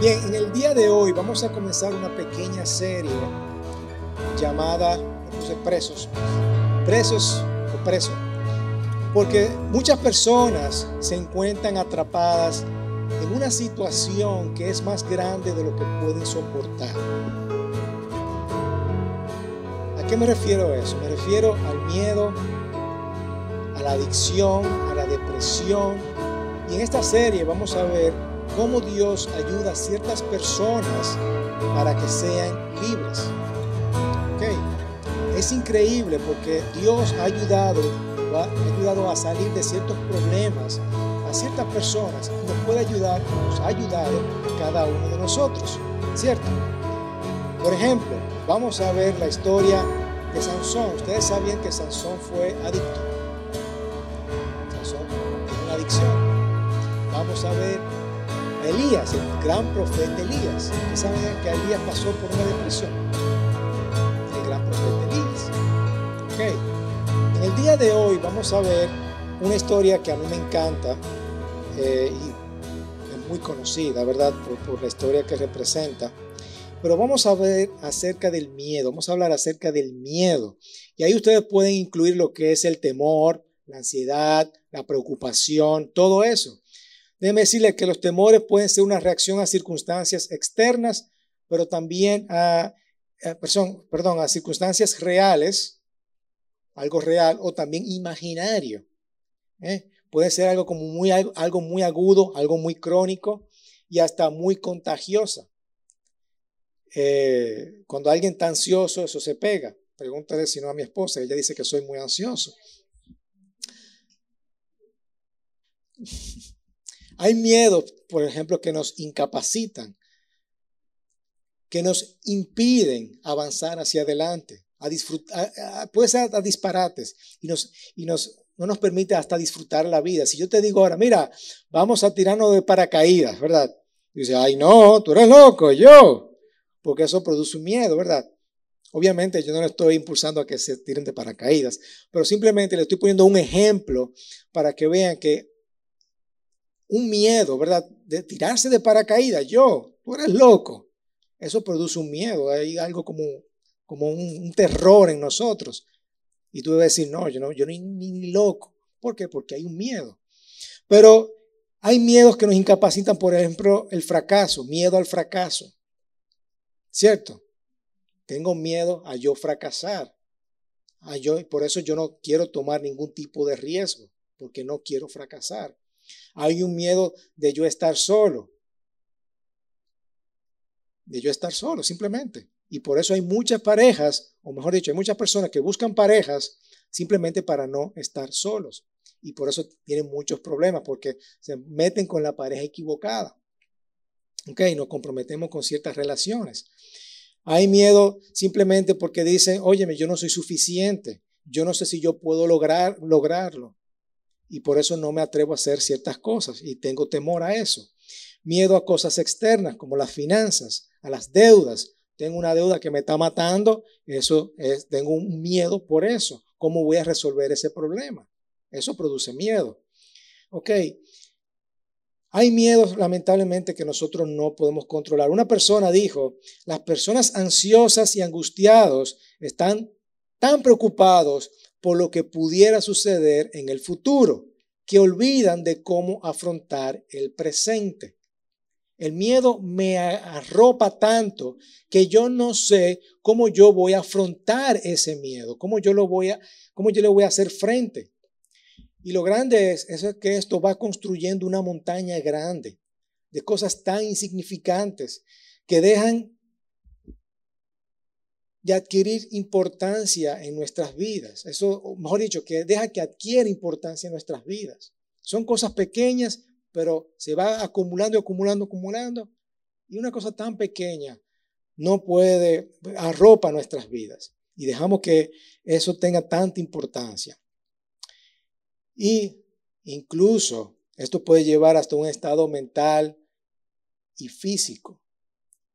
Bien, en el día de hoy vamos a comenzar una pequeña serie llamada, puse presos, presos o preso, porque muchas personas se encuentran atrapadas en una situación que es más grande de lo que pueden soportar. ¿A qué me refiero a eso? Me refiero al miedo, a la adicción, a la depresión. Y en esta serie vamos a ver cómo Dios ayuda a ciertas personas para que sean libres. Okay. Es increíble porque Dios ha ayudado, ha ayudado a salir de ciertos problemas a ciertas personas y nos puede ayudar, nos ha ayudado cada uno de nosotros, ¿cierto? Por ejemplo, vamos a ver la historia de Sansón. Ustedes sabían que Sansón fue adicto. Sansón tiene una adicción. Vamos a ver Elías, el gran profeta Elías. Ustedes saben que Elías pasó por una depresión. El gran profeta Elías. Ok. En el día de hoy vamos a ver una historia que a mí me encanta eh, y es muy conocida, ¿verdad? Por, la historia que representa. Pero vamos a ver acerca del miedo, vamos a hablar acerca del miedo. Y ahí ustedes pueden incluir lo que es el temor, la ansiedad, la preocupación, todo eso. Déjenme decirles que los temores pueden ser una reacción a circunstancias externas, pero también a, perdón, perdón, a circunstancias reales, algo real, o también imaginario. ¿eh? Puede ser algo, como muy, algo muy agudo, algo muy crónico y hasta muy contagiosa. Eh, cuando alguien está ansioso, eso se pega. Pregúntale si no a mi esposa, ella dice que soy muy ansioso. Hay miedos, por ejemplo, que nos incapacitan, que nos impiden avanzar hacia adelante, a disfrutar, puede ser a disparates y nos, y nos, no nos permite hasta disfrutar la vida. Si yo te digo ahora, mira, vamos a tirarnos de paracaídas, ¿verdad? Y dice, ay, no, tú eres loco, yo, porque eso produce un miedo, ¿verdad? Obviamente yo no le estoy impulsando a que se tiren de paracaídas, pero simplemente le estoy poniendo un ejemplo para que vean que un miedo, ¿verdad? De tirarse de paracaídas, yo, tú eres loco. Eso produce un miedo, hay algo como, como un, terror en nosotros. Y tú debes decir, no, yo no, yo ni, ni, ni loco. ¿Por qué? Porque hay un miedo. Pero hay miedos que nos incapacitan, por ejemplo, el fracaso, miedo al fracaso. ¿Cierto? Tengo miedo a yo fracasar. A yo, por eso yo no quiero tomar ningún tipo de riesgo, porque no quiero fracasar. Hay un miedo de yo estar solo. De yo estar solo, simplemente. Y por eso hay muchas parejas, o mejor dicho, hay muchas personas que buscan parejas simplemente para no estar solos. Y por eso tienen muchos problemas, porque se meten con la pareja equivocada. Ok, nos comprometemos con ciertas relaciones. Hay miedo simplemente porque dicen, óyeme, yo no soy suficiente, yo no sé si yo puedo lograr, lograrlo. Y por eso no me atrevo a hacer ciertas cosas y tengo temor a eso. Miedo a cosas externas como las finanzas, a las deudas. Tengo una deuda que me está matando, eso es, tengo un miedo por eso. ¿Cómo voy a resolver ese problema? Eso produce miedo. Ok, hay miedos lamentablemente que nosotros no podemos controlar. Una persona dijo, las personas ansiosas y angustiados están tan preocupados por lo que pudiera suceder en el futuro, que olvidan de cómo afrontar el presente. El miedo me arropa tanto que yo no sé cómo yo voy a afrontar ese miedo, cómo yo lo voy a, cómo yo le voy a hacer frente. Y lo grande es, es que esto va construyendo una montaña grande de cosas tan insignificantes que dejan de adquirir importancia en nuestras vidas. Eso, mejor dicho, que deja que adquiera importancia en nuestras vidas. Son cosas pequeñas, pero se va acumulando, acumulando, acumulando. Y una cosa tan pequeña no puede, arropa nuestras vidas. Y dejamos que eso tenga tanta importancia. Y incluso esto puede llevar hasta un estado mental y físico.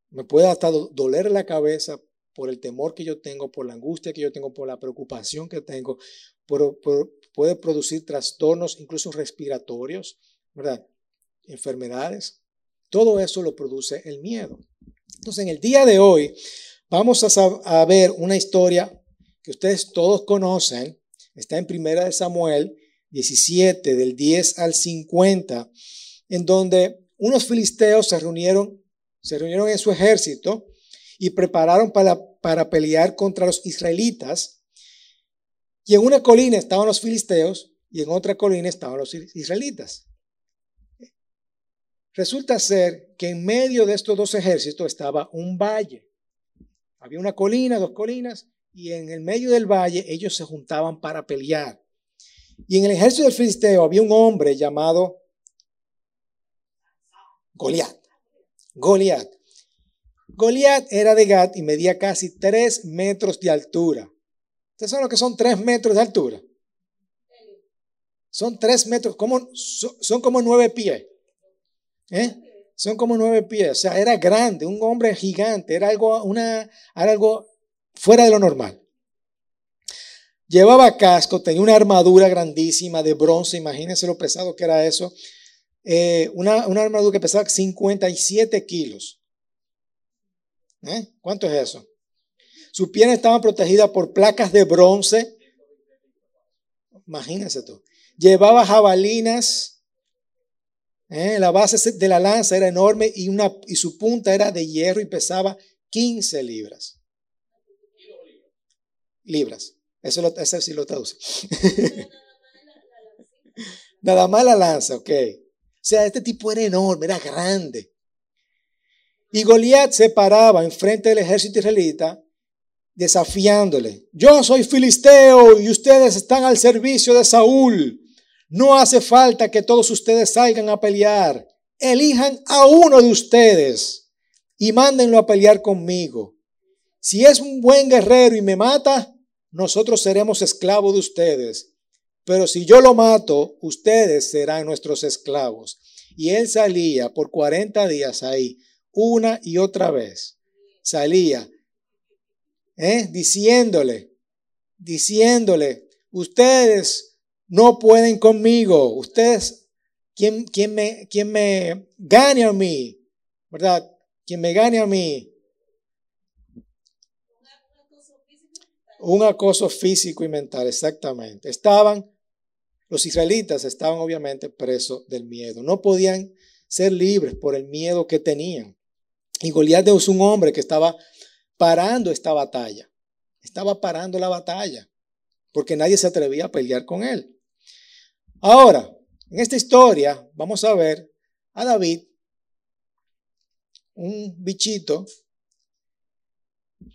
Me puede hasta doler la cabeza por el temor que yo tengo, por la angustia que yo tengo, por la preocupación que tengo, por, puede producir trastornos incluso respiratorios, ¿verdad? Enfermedades. Todo eso lo produce el miedo. Entonces, en el día de hoy vamos a, ver una historia que ustedes todos conocen. Está en Primera de Samuel 17, del 10 al 50, en donde unos filisteos se reunieron, se reunieron en su ejército y prepararon para, para pelear contra los israelitas. Y en una colina estaban los filisteos y en otra colina estaban los israelitas. Resulta ser que en medio de estos dos ejércitos estaba un valle. Había una colina, dos colinas, y en el medio del valle ellos se juntaban para pelear. Y en el ejército del filisteo había un hombre llamado Goliat. Goliat. Goliat era de Gat y medía casi tres metros de altura. ¿Ustedes saben lo que son tres metros de altura? Son tres metros, como, son como nueve pies. ¿Eh? Son como nueve pies. O sea, era grande, un hombre gigante. Era algo, una, era algo fuera de lo normal. Llevaba casco, tenía una armadura grandísima de bronce, imagínense lo pesado que era eso. Eh, una, armadura que pesaba 57 kilos. ¿Eh? ¿Cuánto es eso? Sus piernas estaban protegidas por placas de bronce. Imagínense tú. Llevaba jabalinas. ¿eh? La base de la lanza era enorme y, una, y su punta era de hierro y pesaba 15 libras. Libras. Eso, lo, sí lo traduce. Nada más la lanza, ok. O sea, este tipo era enorme, era grande. Y Goliat se paraba enfrente del ejército israelita desafiándole. Yo soy filisteo y ustedes están al servicio de Saúl. No hace falta que todos ustedes salgan a pelear. Elijan a uno de ustedes y mándenlo a pelear conmigo. Si es un buen guerrero y me mata, nosotros seremos esclavos de ustedes. Pero si yo lo mato, ustedes serán nuestros esclavos. Y él salía por 40 días ahí, una y otra vez. Salía, ¿eh? diciéndole, diciéndole, ustedes no pueden conmigo, ustedes, ¿quién, quién, me, quién me gane a mí? ¿Verdad? Quien me gane a mí, Un acoso físico y mental, exactamente. Estaban, los israelitas estaban obviamente presos del miedo. No podían ser libres por el miedo que tenían. Y Goliat es un hombre que estaba parando esta batalla. Estaba parando la batalla. Porque nadie se atrevía a pelear con él. Ahora, en esta historia vamos a ver a David, un bichito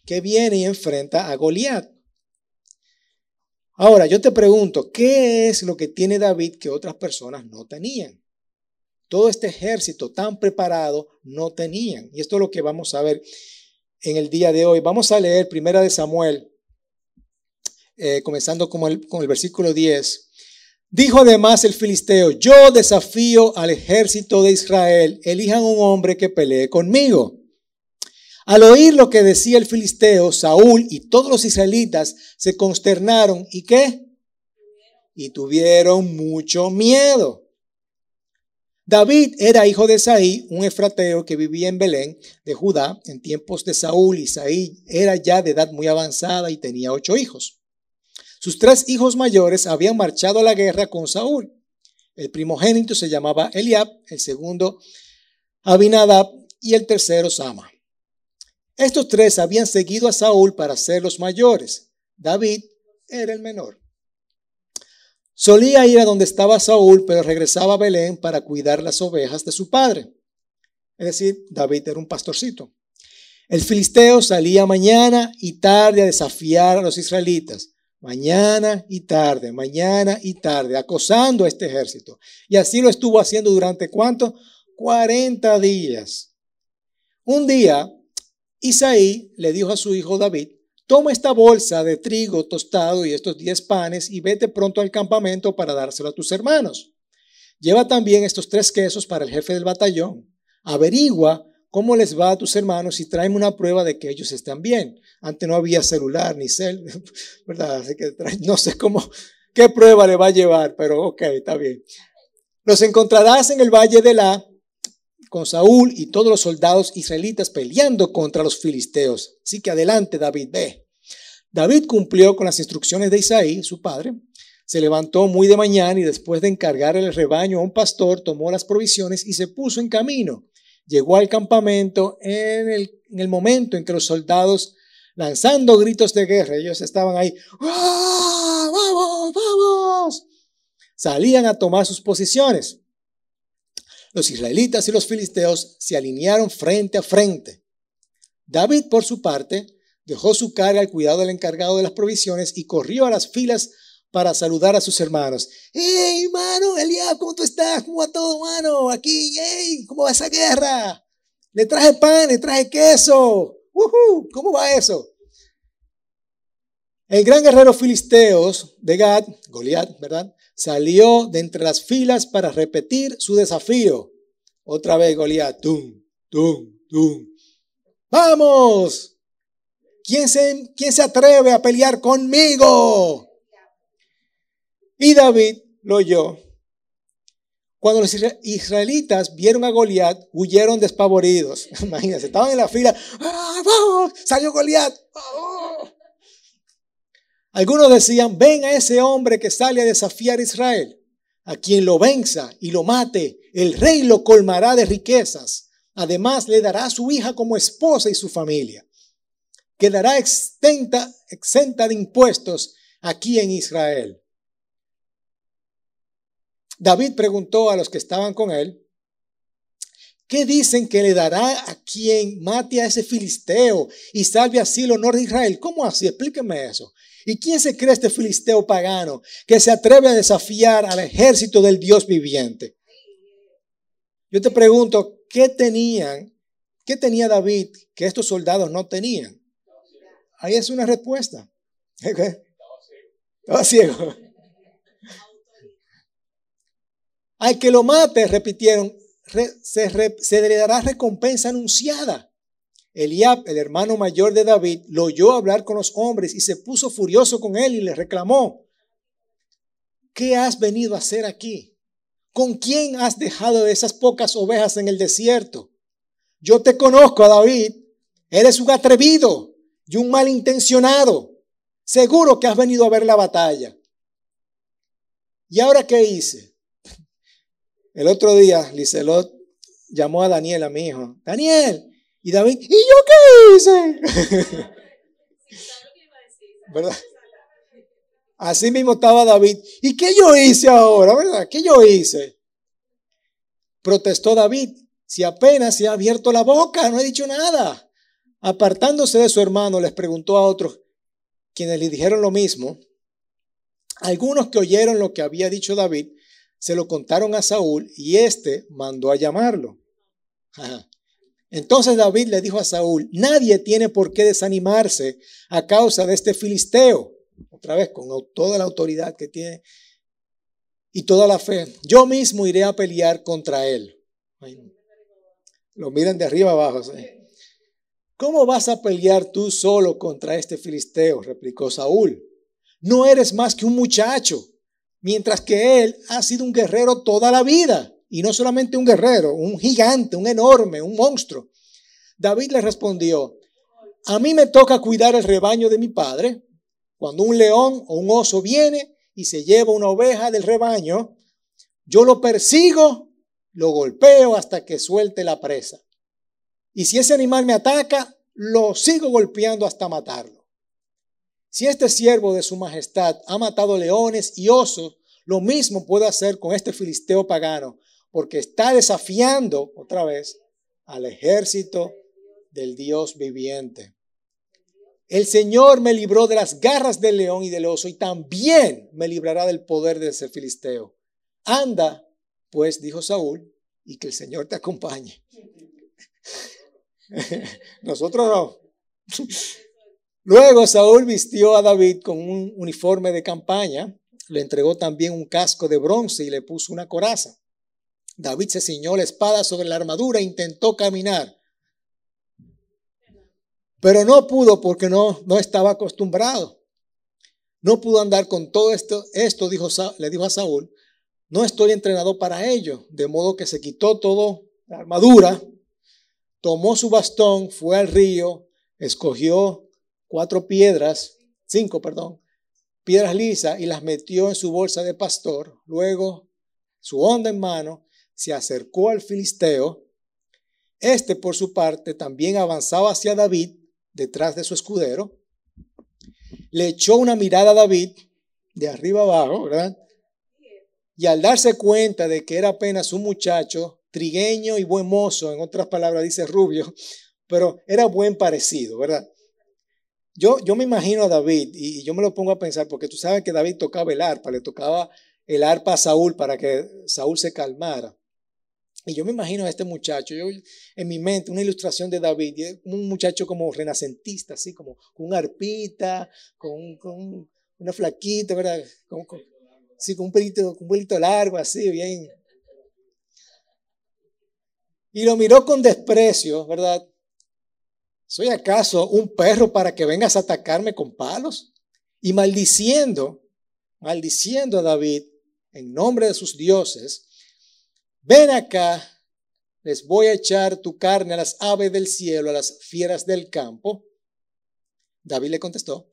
que viene y enfrenta a Goliat. Ahora, yo te pregunto, ¿qué es lo que tiene David que otras personas no tenían? Todo este ejército tan preparado no tenían. Y esto es lo que vamos a ver en el día de hoy. Vamos a leer Primera de Samuel, eh, comenzando con el, con el versículo 10. Dijo además el filisteo, yo desafío al ejército de Israel, elijan un hombre que pelee conmigo. Al oír lo que decía el filisteo, Saúl y todos los israelitas se consternaron y qué? Y tuvieron mucho miedo. David era hijo de Saí, un efrateo que vivía en Belén de Judá en tiempos de Saúl y Saí era ya de edad muy avanzada y tenía ocho hijos. Sus tres hijos mayores habían marchado a la guerra con Saúl. El primogénito se llamaba Eliab, el segundo Abinadab y el tercero Sama. Estos tres habían seguido a Saúl para ser los mayores. David era el menor. Solía ir a donde estaba Saúl, pero regresaba a Belén para cuidar las ovejas de su padre. Es decir, David era un pastorcito. El filisteo salía mañana y tarde a desafiar a los israelitas. Mañana y tarde, mañana y tarde, acosando a este ejército. Y así lo estuvo haciendo durante cuánto? 40 días. Un día, Isaí le dijo a su hijo David, toma esta bolsa de trigo tostado y estos diez panes y vete pronto al campamento para dárselo a tus hermanos. Lleva también estos tres quesos para el jefe del batallón. Averigua cómo les va a tus hermanos y tráeme una prueba de que ellos están bien. Antes no había celular ni cel, ¿verdad? Así que no sé cómo, qué prueba le va a llevar, pero ok, está bien. Los encontrarás en el valle de la con Saúl y todos los soldados israelitas peleando contra los filisteos. Así que adelante, David, ve. David cumplió con las instrucciones de Isaí, su padre. Se levantó muy de mañana y después de encargar el rebaño a un pastor, tomó las provisiones y se puso en camino. Llegó al campamento en el, en el momento en que los soldados, lanzando gritos de guerra, ellos estaban ahí, ¡Ah, ¡Vamos, vamos! Salían a tomar sus posiciones. Los israelitas y los filisteos se alinearon frente a frente. David, por su parte, dejó su carga al cuidado del encargado de las provisiones y corrió a las filas para saludar a sus hermanos. ¡Hey, hermano! Eliab, ¿cómo tú estás? ¿Cómo va todo, hermano? Aquí, hey, ¿cómo va esa guerra? Le traje pan, le traje queso. ¿Cómo va eso? El gran guerrero filisteos de Gad, Goliat, ¿verdad? Salió de entre las filas para repetir su desafío. Otra vez Goliat, tum, tum, tum. ¡Vamos! ¿Quién se, ¿Quién se atreve a pelear conmigo? Y David lo oyó. Cuando los israelitas vieron a Goliat, huyeron despavoridos. Imagínense, estaban en la fila. ¡Ah, vamos! ¡Salió Goliat! ¡Oh! Algunos decían, ven a ese hombre que sale a desafiar a Israel. A quien lo venza y lo mate, el rey lo colmará de riquezas. Además, le dará a su hija como esposa y su familia quedará exenta, exenta de impuestos aquí en Israel. David preguntó a los que estaban con él, ¿qué dicen que le dará a quien mate a ese filisteo y salve así el honor de Israel? ¿Cómo así? Explíqueme eso. ¿Y quién se cree este filisteo pagano que se atreve a desafiar al ejército del Dios viviente? Yo te pregunto, ¿qué tenían? ¿Qué tenía David que estos soldados no tenían? Ahí es una respuesta. Estaba ciego. Al que lo mate, repitieron, se, le dará recompensa anunciada. Eliab, el hermano mayor de David, lo oyó hablar con los hombres y se puso furioso con él y le reclamó, ¿qué has venido a hacer aquí? ¿Con quién has dejado esas pocas ovejas en el desierto? Yo te conozco a David, eres un atrevido y un malintencionado. Seguro que has venido a ver la batalla. ¿Y ahora qué hice? El otro día, Liselot llamó a Daniel, a mi hijo. Daniel, y David, ¿y yo qué hice? ¿Verdad? Así mismo estaba David. ¿Y qué yo hice ahora? ¿Verdad? ¿Qué yo hice? Protestó David. Si apenas se ha abierto la boca, no he dicho nada. Apartándose de su hermano, les preguntó a otros, quienes le dijeron lo mismo. Algunos que oyeron lo que había dicho David, se lo contaron a Saúl y éste mandó a llamarlo. Entonces David le dijo a Saúl, nadie tiene por qué desanimarse a causa de este filisteo. Otra vez, con toda la autoridad que tiene y toda la fe. Yo mismo iré a pelear contra él. Lo miran de arriba abajo. ¿Cómo vas a pelear tú solo contra este filisteo? replicó Saúl. No eres más que un muchacho, mientras que él ha sido un guerrero toda la vida. Y no solamente un guerrero, un gigante, un enorme, un monstruo. David le respondió, a mí me toca cuidar el rebaño de mi padre. Cuando un león o un oso viene y se lleva una oveja del rebaño, yo lo persigo, lo golpeo hasta que suelte la presa. Y si ese animal me ataca, lo sigo golpeando hasta matarlo. Si este siervo de su majestad ha matado leones y osos, lo mismo puede hacer con este filisteo pagano, porque está desafiando otra vez al ejército del Dios viviente. El Señor me libró de las garras del león y del oso y también me librará del poder de ese filisteo. Anda, pues, dijo Saúl, y que el Señor te acompañe. Nosotros no. Luego Saúl vistió a David con un uniforme de campaña, le entregó también un casco de bronce y le puso una coraza. David se ciñó la espada sobre la armadura e intentó caminar, pero no pudo porque no, no estaba acostumbrado. No pudo andar con todo esto. Esto dijo, le dijo a Saúl, no estoy entrenado para ello, de modo que se quitó todo la armadura, tomó su bastón, fue al río, escogió cuatro piedras, cinco, perdón, piedras lisas y las metió en su bolsa de pastor. Luego, su onda en mano, se acercó al filisteo. Este, por su parte, también avanzaba hacia David detrás de su escudero. Le echó una mirada a David de arriba abajo, ¿verdad? Y al darse cuenta de que era apenas un muchacho trigueño y buen mozo, en otras palabras dice rubio, pero era buen parecido, ¿verdad? Yo, me imagino a David y, yo me lo pongo a pensar porque tú sabes que David tocaba el arpa, le tocaba el arpa a Saúl para que Saúl se calmara. Y yo me imagino a este muchacho, yo en mi mente, una ilustración de David, un muchacho como renacentista, así como con una arpita, con, una flaquita, ¿verdad? Con, con un pelito, con un pelito largo, así, bien. Y lo miró con desprecio, ¿verdad? ¿Soy acaso un perro para que vengas a atacarme con palos? Y maldiciendo, maldiciendo a David en nombre de sus dioses, ven acá, les voy a echar tu carne a las aves del cielo, a las fieras del campo. David le contestó,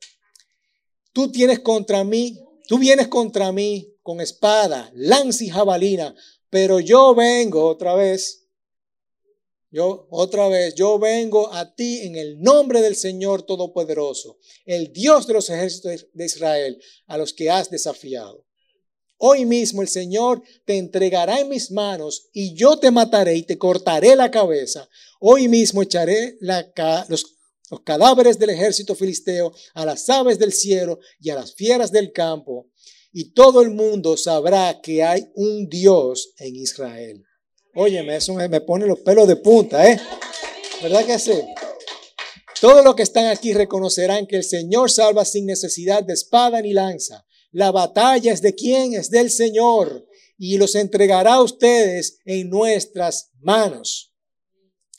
tú tienes contra mí, tú vienes contra mí con espada, lanza y jabalina, pero yo vengo otra vez yo, otra vez, yo vengo a ti en el nombre del Señor Todopoderoso, el Dios de los ejércitos de Israel, a los que has desafiado. Hoy mismo el Señor te entregará en mis manos y yo te mataré y te cortaré la cabeza. Hoy mismo echaré los, cadáveres del ejército filisteo a las aves del cielo y a las fieras del campo. Y todo el mundo sabrá que hay un Dios en Israel. Óyeme, eso me pone los pelos de punta, ¿eh? ¿Verdad que sí? Todos los que están aquí reconocerán que el Señor salva sin necesidad de espada ni lanza. La batalla es de quién? Es del Señor. Y los entregará a ustedes en nuestras manos.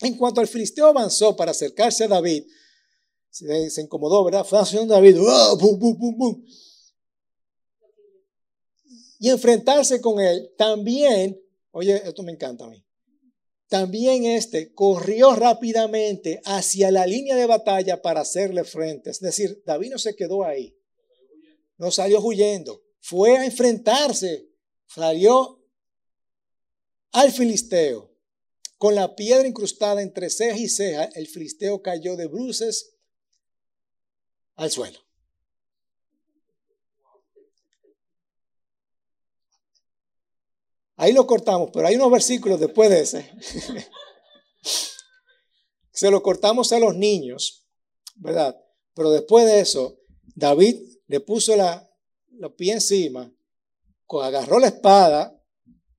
En cuanto al filisteo avanzó para acercarse a David, se, incomodó, ¿verdad? Fue haciendo David, ¡oh! y enfrentarse con él, también Oye, esto me encanta a mí. También este corrió rápidamente hacia la línea de batalla para hacerle frente. Es decir, David no se quedó ahí. No salió huyendo. Fue a enfrentarse. Salió al filisteo. Con la piedra incrustada entre ceja y ceja, el filisteo cayó de bruces al suelo. Ahí lo cortamos, pero hay unos versículos después de ese. Se lo cortamos a los niños, ¿verdad? Pero después de eso, David le puso la, los pies encima, agarró la espada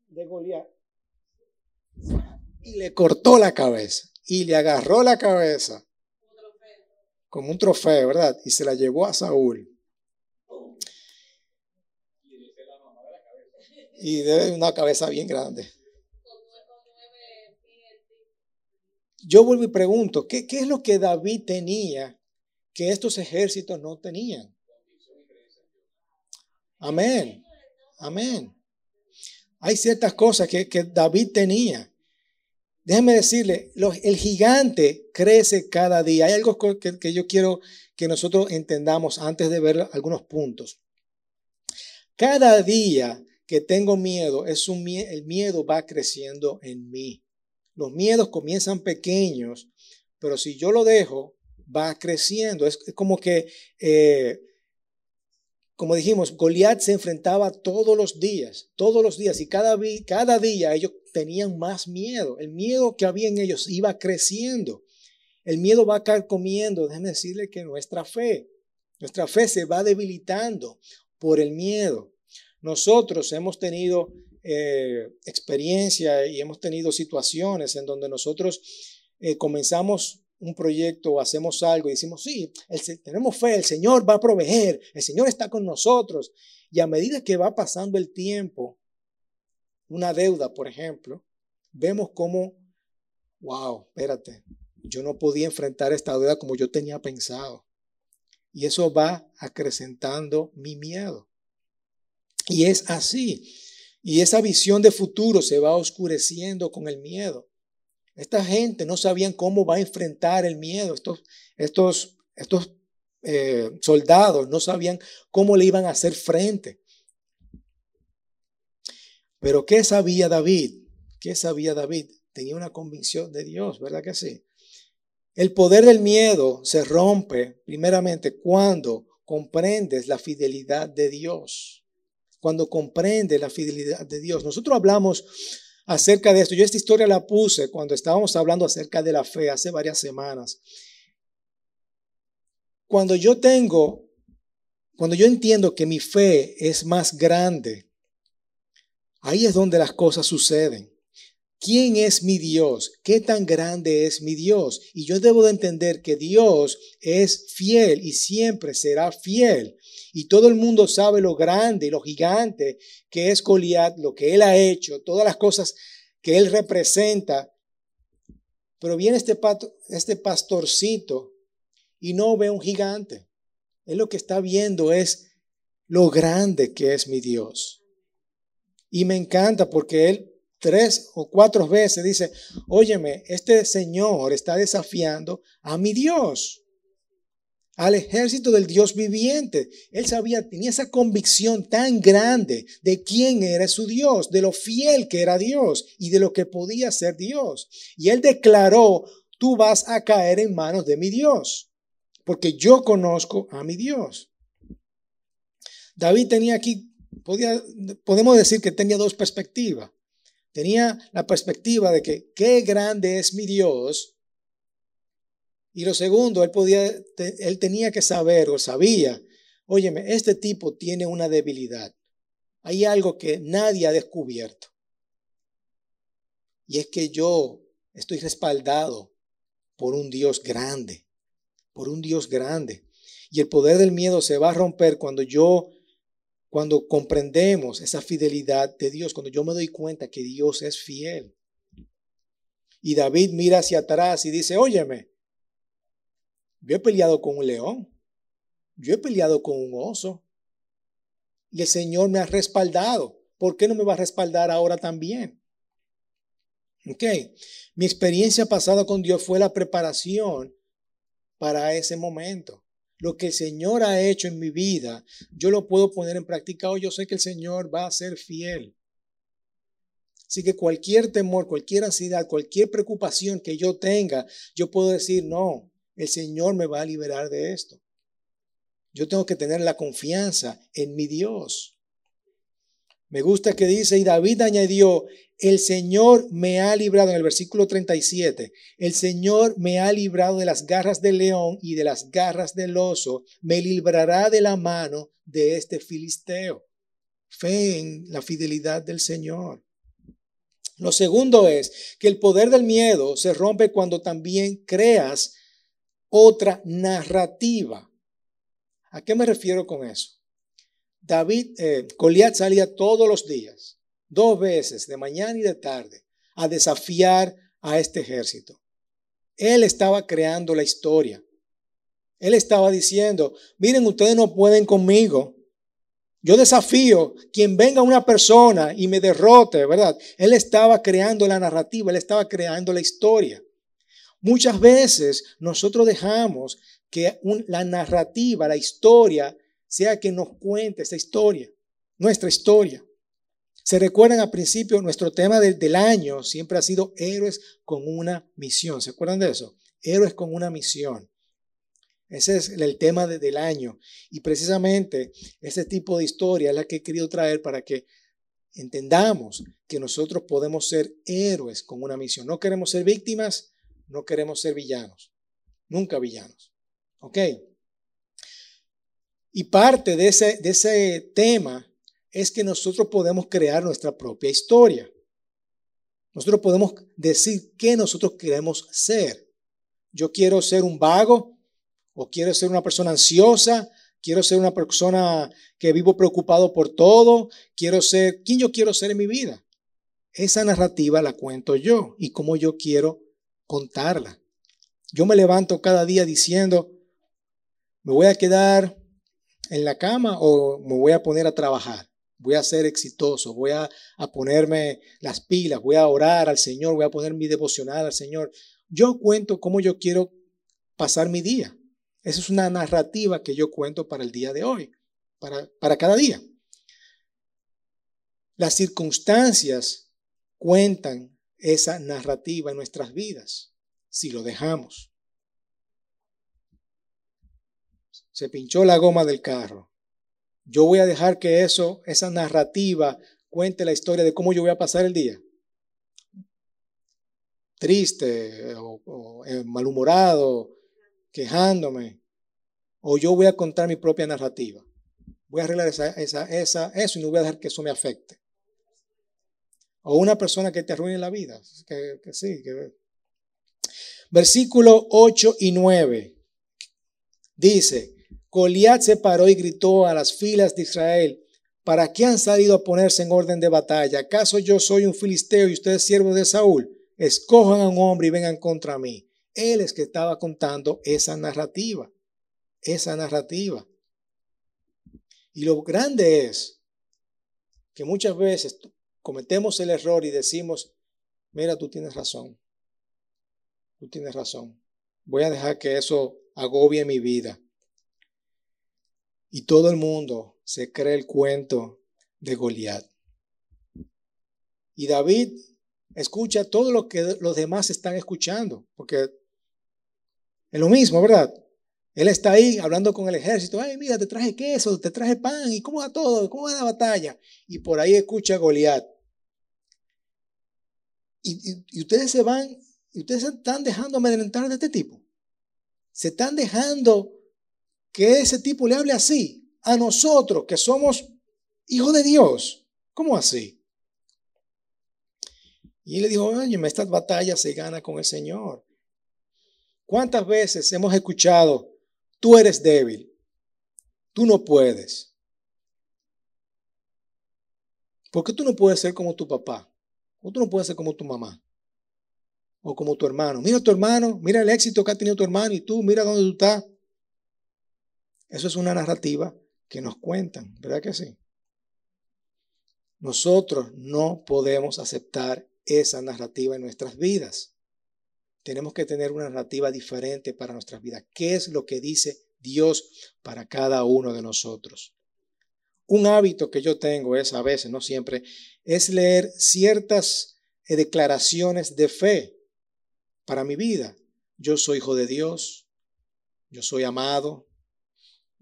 de Goliat y le cortó la cabeza. Y le agarró la cabeza como un trofeo, ¿verdad? Y se la llevó a Saúl. Y debe una cabeza bien grande. Yo vuelvo y pregunto, ¿qué, ¿qué, es lo que David tenía que estos ejércitos no tenían? Amén, amén. Hay ciertas cosas que, que David tenía. Déjeme decirle, el gigante crece cada día. Hay algo que, que yo quiero que nosotros entendamos antes de ver algunos puntos. Cada día que tengo miedo, es un, el miedo va creciendo en mí. Los miedos comienzan pequeños, pero si yo lo dejo, va creciendo. Es, como que, eh, como dijimos, Goliat se enfrentaba todos los días, todos los días, y cada, cada día ellos tenían más miedo. El miedo que había en ellos iba creciendo. El miedo va comiendo. Déjenme decirle que nuestra fe, nuestra fe se va debilitando por el miedo. Nosotros hemos tenido eh, experiencia y hemos tenido situaciones en donde nosotros eh, comenzamos un proyecto o hacemos algo y decimos, sí, tenemos fe, el Señor va a proveer, el Señor está con nosotros. Y a medida que va pasando el tiempo, una deuda, por ejemplo, vemos como, wow, espérate, yo no podía enfrentar esta deuda como yo tenía pensado. Y eso va acrecentando mi miedo. Y es así. Y esa visión de futuro se va oscureciendo con el miedo. Esta gente no sabían cómo va a enfrentar el miedo. Estos, estos, estos eh, soldados no sabían cómo le iban a hacer frente. Pero ¿qué sabía David? ¿Qué sabía David? Tenía una convicción de Dios, ¿verdad que sí? El poder del miedo se rompe primeramente cuando comprendes la fidelidad de Dios. Cuando comprendes la fidelidad de Dios. Nosotros hablamos acerca de esto. Yo esta historia la puse cuando estábamos hablando acerca de la fe hace varias semanas. Cuando yo tengo, cuando yo entiendo que mi fe es más grande, ahí es donde las cosas suceden. ¿Quién es mi Dios? ¿Qué tan grande es mi Dios? Y yo debo de entender que Dios es fiel y siempre será fiel. Y todo el mundo sabe lo grande y lo gigante que es Goliat, lo que él ha hecho, todas las cosas que él representa. Pero viene este, este pastorcito y no ve un gigante. Él lo que está viendo es lo grande que es mi Dios. Y me encanta porque él tres o cuatro veces dice, óyeme, este Señor está desafiando a mi Dios, al ejército del Dios viviente. Él sabía, tenía esa convicción tan grande de quién era su Dios, de lo fiel que era Dios y de lo que podía ser Dios. Y él declaró, tú vas a caer en manos de mi Dios, porque yo conozco a mi Dios. David tenía aquí, podía, podemos decir que tenía dos perspectivas. Tenía la perspectiva de que qué grande es mi Dios. Y lo segundo, él, podía, él tenía que saber o sabía, óyeme, este tipo tiene una debilidad. Hay algo que nadie ha descubierto. Y es que yo estoy respaldado por un Dios grande, por un Dios grande. Y el poder del miedo se va a romper cuando yo cuando comprendemos esa fidelidad de Dios, cuando yo me doy cuenta que Dios es fiel. Y David mira hacia atrás y dice, óyeme, yo he peleado con un león, yo he peleado con un oso, y el Señor me ha respaldado. ¿Por qué no me va a respaldar ahora también? Ok, mi experiencia pasada con Dios fue la preparación para ese momento lo que el Señor ha hecho en mi vida, yo lo puedo poner en práctica o yo sé que el Señor va a ser fiel. Así que cualquier temor, cualquier ansiedad, cualquier preocupación que yo tenga, yo puedo decir, no, el Señor me va a liberar de esto. Yo tengo que tener la confianza en mi Dios. Me gusta que dice, y David añadió, el Señor me ha librado, en el versículo 37, el Señor me ha librado de las garras del león y de las garras del oso, me librará de la mano de este filisteo. Fe en la fidelidad del Señor. Lo segundo es que el poder del miedo se rompe cuando también creas otra narrativa. ¿A qué me refiero con eso? David, eh, Goliat salía todos los días, dos veces, de mañana y de tarde, a desafiar a este ejército. Él estaba creando la historia. Él estaba diciendo, miren, ustedes no pueden conmigo. Yo desafío quien venga una persona y me derrote, ¿verdad? Él estaba creando la narrativa, él estaba creando la historia. Muchas veces nosotros dejamos que la narrativa, la historia, sea que nos cuente esta historia, nuestra historia. Se recuerdan al principio, nuestro tema del, año siempre ha sido héroes con una misión. ¿Se acuerdan de eso? Héroes con una misión. Ese es el tema del año. Y precisamente ese tipo de historia es la que he querido traer para que entendamos que nosotros podemos ser héroes con una misión. No queremos ser víctimas, no queremos ser villanos. Nunca villanos. ¿Ok? Y parte de ese, de ese tema es que nosotros podemos crear nuestra propia historia. Nosotros podemos decir qué nosotros queremos ser. Yo quiero ser un vago o quiero ser una persona ansiosa, quiero ser una persona que vivo preocupado por todo, quiero ser, ¿quién yo quiero ser en mi vida? Esa narrativa la cuento yo y cómo yo quiero contarla. Yo me levanto cada día diciendo, me voy a quedar en la cama o me voy a poner a trabajar. voy a ser exitoso, voy a, ponerme las pilas, voy a orar al Señor, voy a poner mi devocional al Señor. Yo cuento cómo yo quiero pasar mi día. Esa es una narrativa que yo cuento para el día de hoy, para, para cada día. Las circunstancias cuentan esa narrativa en nuestras vidas, si lo dejamos. Se pinchó la goma del carro. Yo voy a dejar que eso, esa narrativa, cuente la historia de cómo yo voy a pasar el día. Triste o, eh, malhumorado, quejándome. O yo voy a contar mi propia narrativa. Voy a arreglar esa, esa, esa, eso y no voy a dejar que eso me afecte. O una persona que te arruine la vida. Que, que sí. Versículo 8 y 9 dice, Goliat se paró y gritó a las filas de Israel, ¿para qué han salido a ponerse en orden de batalla? ¿Acaso yo soy un filisteo y ustedes siervos de Saúl? Escojan a un hombre y vengan contra mí. Él es que estaba contando esa narrativa, esa narrativa. Y lo grande es que muchas veces cometemos el error y decimos, mira, tú tienes razón, tú tienes razón, voy a dejar que eso agobie mi vida. Y todo el mundo se cree el cuento de Goliat. Y David escucha todo lo que los demás están escuchando, porque es lo mismo, ¿verdad? Él está ahí hablando con el ejército. Ay, mira, te traje queso, te traje pan, ¿y cómo va todo? ¿Cómo va la batalla? Y por ahí escucha a Goliat. Y, ustedes se van, y ustedes se están dejando amedrentar de este tipo. Se están dejando que ese tipo le hable así a nosotros que somos hijos de Dios. ¿Cómo así? Y le dijo, oye, estas batallas se gana con el Señor. ¿Cuántas veces hemos escuchado, tú eres débil, tú no puedes? ¿Por qué tú no puedes ser como tu papá? ¿O tú no puedes ser como tu mamá? O como tu hermano. Mira a tu hermano, mira el éxito que ha tenido tu hermano y tú, mira dónde tú estás. Eso es una narrativa que nos cuentan, ¿verdad que sí? Nosotros no podemos aceptar esa narrativa en nuestras vidas. Tenemos que tener una narrativa diferente para nuestras vidas. ¿Qué es lo que dice Dios para cada uno de nosotros? Un hábito que yo tengo es a veces, no siempre, es leer ciertas eh, declaraciones de fe para mi vida. Yo soy hijo de Dios, yo soy amado,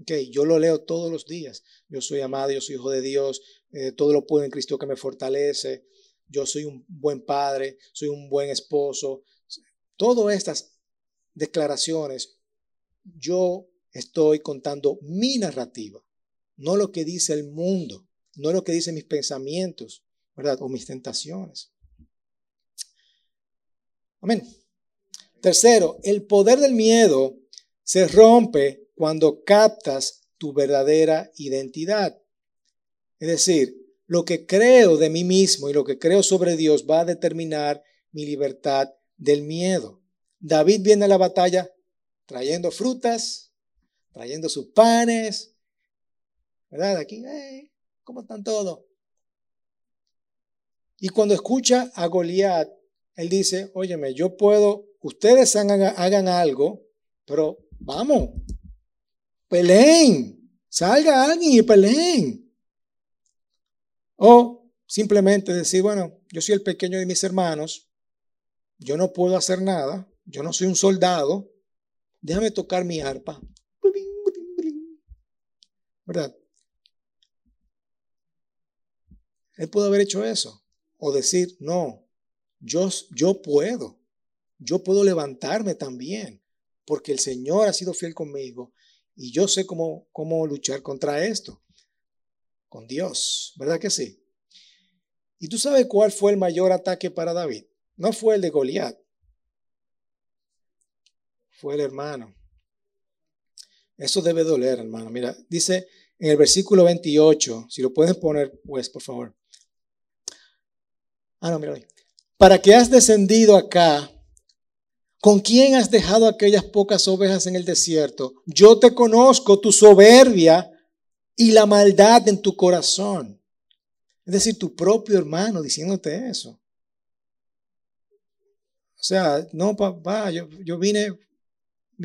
Okay, yo lo leo todos los días. Yo soy amado, yo soy hijo de Dios, eh, todo lo puedo en Cristo que me fortalece. Yo soy un buen padre, soy un buen esposo. Todas estas declaraciones, yo estoy contando mi narrativa, no lo que dice el mundo, no lo que dicen mis pensamientos, ¿verdad? O mis tentaciones. Amén. Tercero, el poder del miedo se rompe cuando captas tu verdadera identidad. Es decir, lo que creo de mí mismo y lo que creo sobre Dios va a determinar mi libertad del miedo. David viene a la batalla trayendo frutas, trayendo sus panes, ¿verdad? Aquí, ¿cómo están todos? Y cuando escucha a Goliat, él dice, óyeme, yo puedo, ustedes hagan, hagan algo, pero vamos, peleen, salga alguien y peleen. O simplemente decir, bueno, yo soy el pequeño de mis hermanos, yo no puedo hacer nada, yo no soy un soldado, déjame tocar mi arpa. ¿Verdad? Él pudo haber hecho eso. O decir, no, yo, yo puedo. Yo puedo levantarme también, porque el Señor ha sido fiel conmigo y yo sé cómo, cómo luchar contra esto. Con Dios, ¿verdad que sí? ¿Y tú sabes cuál fue el mayor ataque para David? No fue el de Goliat. Fue el hermano. Eso debe doler, hermano. Mira, dice en el versículo 28, si lo pueden poner, pues, por favor. Ah, no, mira. Para que has descendido acá ¿Con quién has dejado aquellas pocas ovejas en el desierto? Yo te conozco tu soberbia y la maldad en tu corazón. Es decir, tu propio hermano diciéndote eso. O sea, no, papá, yo, yo vine,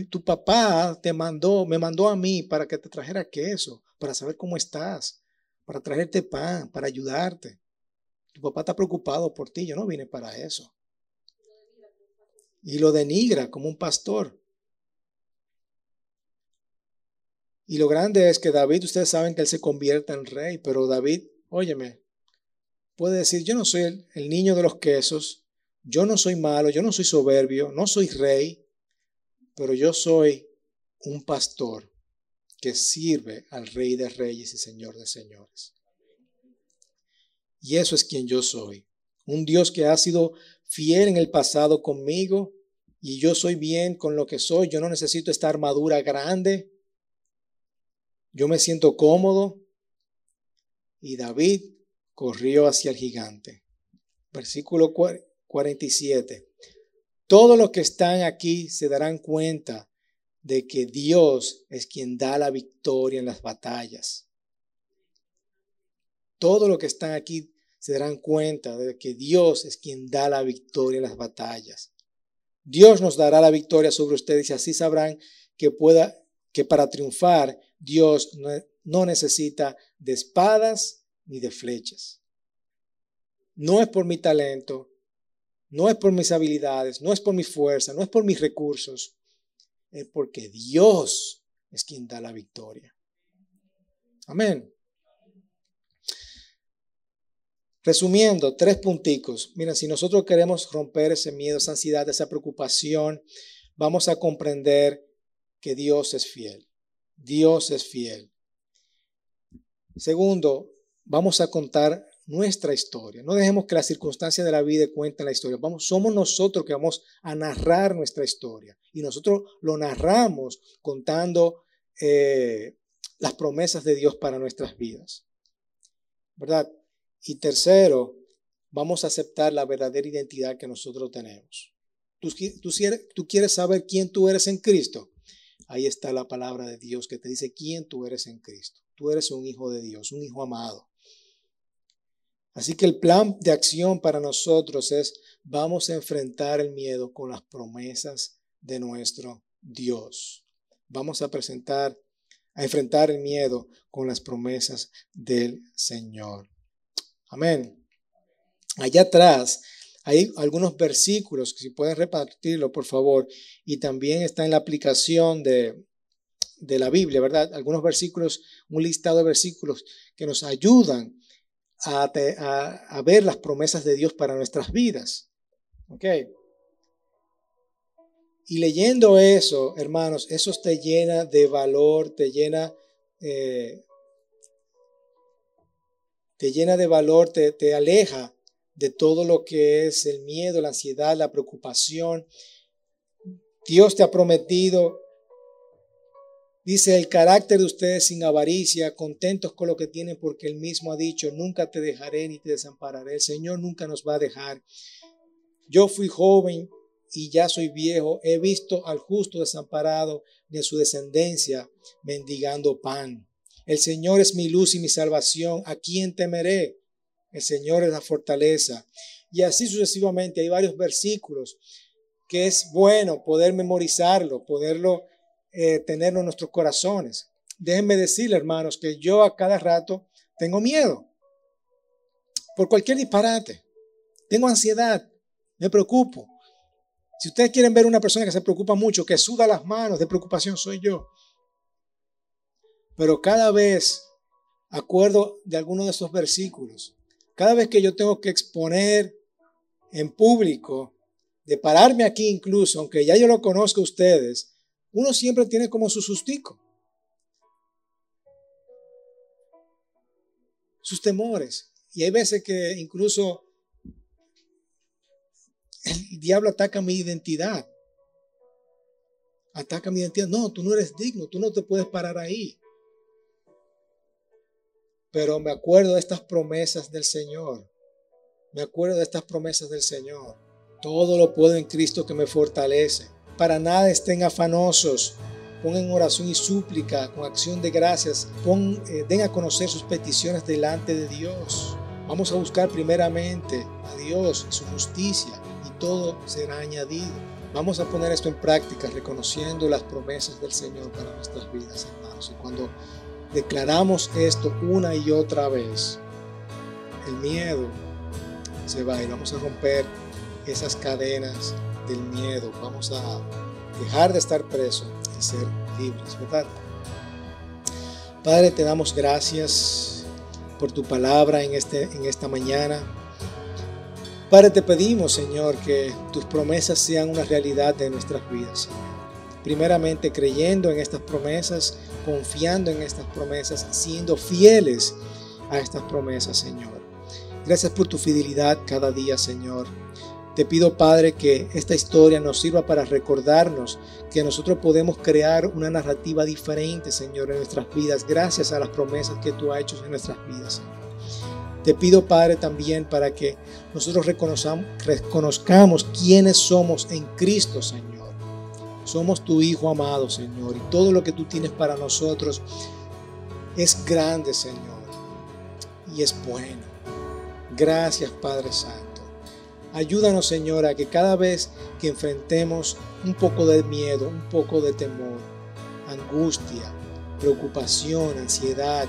tu papá te mandó, me mandó a mí para que te trajera queso, para saber cómo estás, para traerte pan, para ayudarte. Tu papá está preocupado por ti, yo no vine para eso. Y lo denigra como un pastor. Y lo grande es que David, ustedes saben que él se convierte en rey, pero David, óyeme, puede decir, yo no soy el, el niño de los quesos, yo no soy malo, yo no soy soberbio, no soy rey, pero yo soy un pastor que sirve al rey de reyes y señor de señores. Y eso es quien yo soy. Un Dios que ha sido fiel en el pasado conmigo y yo soy bien con lo que soy. Yo no necesito esta armadura grande. Yo me siento cómodo. Y David corrió hacia el gigante. Versículo 47. Todos los que están aquí se darán cuenta de que Dios es quien da la victoria en las batallas. Todos los que están aquí se darán cuenta de que Dios es quien da la victoria en las batallas. Dios nos dará la victoria sobre ustedes y así sabrán que pueda que para triunfar Dios no necesita de espadas ni de flechas. No es por mi talento, no es por mis habilidades, no es por mi fuerza, no es por mis recursos, es porque Dios es quien da la victoria. Amén. Resumiendo, tres punticos. Mira, si nosotros queremos romper ese miedo, esa ansiedad, esa preocupación, vamos a comprender que Dios es fiel. Dios es fiel. Segundo, vamos a contar nuestra historia. No dejemos que las circunstancias de la vida cuenten la historia. Vamos, somos nosotros que vamos a narrar nuestra historia. Y nosotros lo narramos contando eh, las promesas de Dios para nuestras vidas. ¿Verdad? Y tercero, vamos a aceptar la verdadera identidad que nosotros tenemos. ¿Tú, quieres saber quién tú eres en Cristo? Ahí está la palabra de Dios que te dice quién tú eres en Cristo. Tú eres un hijo de Dios, un hijo amado. Así que el plan de acción para nosotros es, vamos a enfrentar el miedo con las promesas de nuestro Dios. Vamos a presentar, a enfrentar el miedo con las promesas del Señor. Amén. Allá atrás hay algunos versículos, si pueden repartirlo, por favor, y también está en la aplicación de, de la Biblia, ¿verdad? Algunos versículos, un listado de versículos que nos ayudan a, a, ver las promesas de Dios para nuestras vidas. ¿Ok? Y leyendo eso, hermanos, eso te llena de valor, te llena eh, te llena de valor, te, aleja de todo lo que es el miedo, la ansiedad, la preocupación. Dios te ha prometido, dice, el carácter de ustedes sin avaricia, contentos con lo que tienen, porque Él mismo ha dicho, nunca te dejaré ni te desampararé. El Señor nunca nos va a dejar. Yo fui joven y ya soy viejo, he visto al justo desamparado a su descendencia mendigando pan. El Señor es mi luz y mi salvación. ¿A quién temeré? El Señor es la fortaleza. Y así sucesivamente hay varios versículos que es bueno poder memorizarlo, poderlo eh, tenerlo en nuestros corazones. Déjenme decirle, hermanos, que yo a cada rato tengo miedo por cualquier disparate. Tengo ansiedad, me preocupo. Si ustedes quieren ver una persona que se preocupa mucho, que suda las manos de preocupación, soy yo. Pero cada vez, acuerdo de alguno de esos versículos, cada vez que yo tengo que exponer en público, de pararme aquí incluso, aunque ya yo lo conozco a ustedes, uno siempre tiene como su sustico. Sus temores. Y hay veces que incluso el diablo ataca mi identidad. Ataca mi identidad. No, tú no eres digno, tú no te puedes parar ahí. Pero me acuerdo de estas promesas del Señor. Me acuerdo de estas promesas del Señor. Todo lo puedo en Cristo que me fortalece. Para nada estén afanosos. Pongan oración y súplica con acción de gracias. Pon, eh, den a conocer sus peticiones delante de Dios. Vamos a buscar primeramente a Dios su justicia y todo será añadido. Vamos a poner esto en práctica reconociendo las promesas del Señor para nuestras vidas, hermanos. Y cuando declaramos esto una y otra vez, el miedo se va y vamos a romper esas cadenas del miedo. Vamos a dejar de estar presos y ser libres, ¿verdad? Padre, te damos gracias por tu palabra en, este, en esta mañana. Padre, te pedimos, Señor, que tus promesas sean una realidad de nuestras vidas. Primeramente creyendo en estas promesas, confiando en estas promesas, siendo fieles a estas promesas, Señor. Gracias por tu fidelidad cada día, Señor. Te pido, Padre, que esta historia nos sirva para recordarnos que nosotros podemos crear una narrativa diferente, Señor, en nuestras vidas, gracias a las promesas que tú has hecho en nuestras vidas. Te pido, Padre, también para que nosotros reconozcamos quiénes somos en Cristo, Señor. Somos tu Hijo amado, Señor, y todo lo que tú tienes para nosotros es grande, Señor, y es bueno. Gracias, Padre Santo. Ayúdanos, Señor, a que cada vez que enfrentemos un poco de miedo, un poco de temor, angustia, preocupación, ansiedad,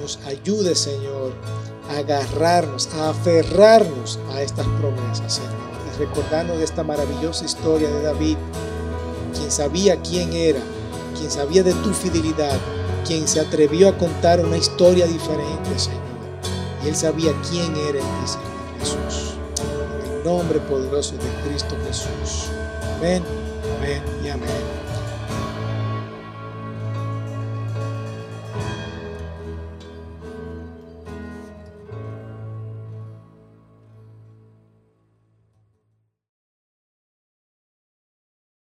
nos ayude, Señor, a agarrarnos, a aferrarnos a estas promesas, Señor. Y recordarnos de esta maravillosa historia de David, quien sabía quién era, quien sabía de tu fidelidad, quien se atrevió a contar una historia diferente, Señor. Y él sabía quién era en ti, Señor Jesús nombre poderoso de Cristo Jesús. Amén, amén y amén.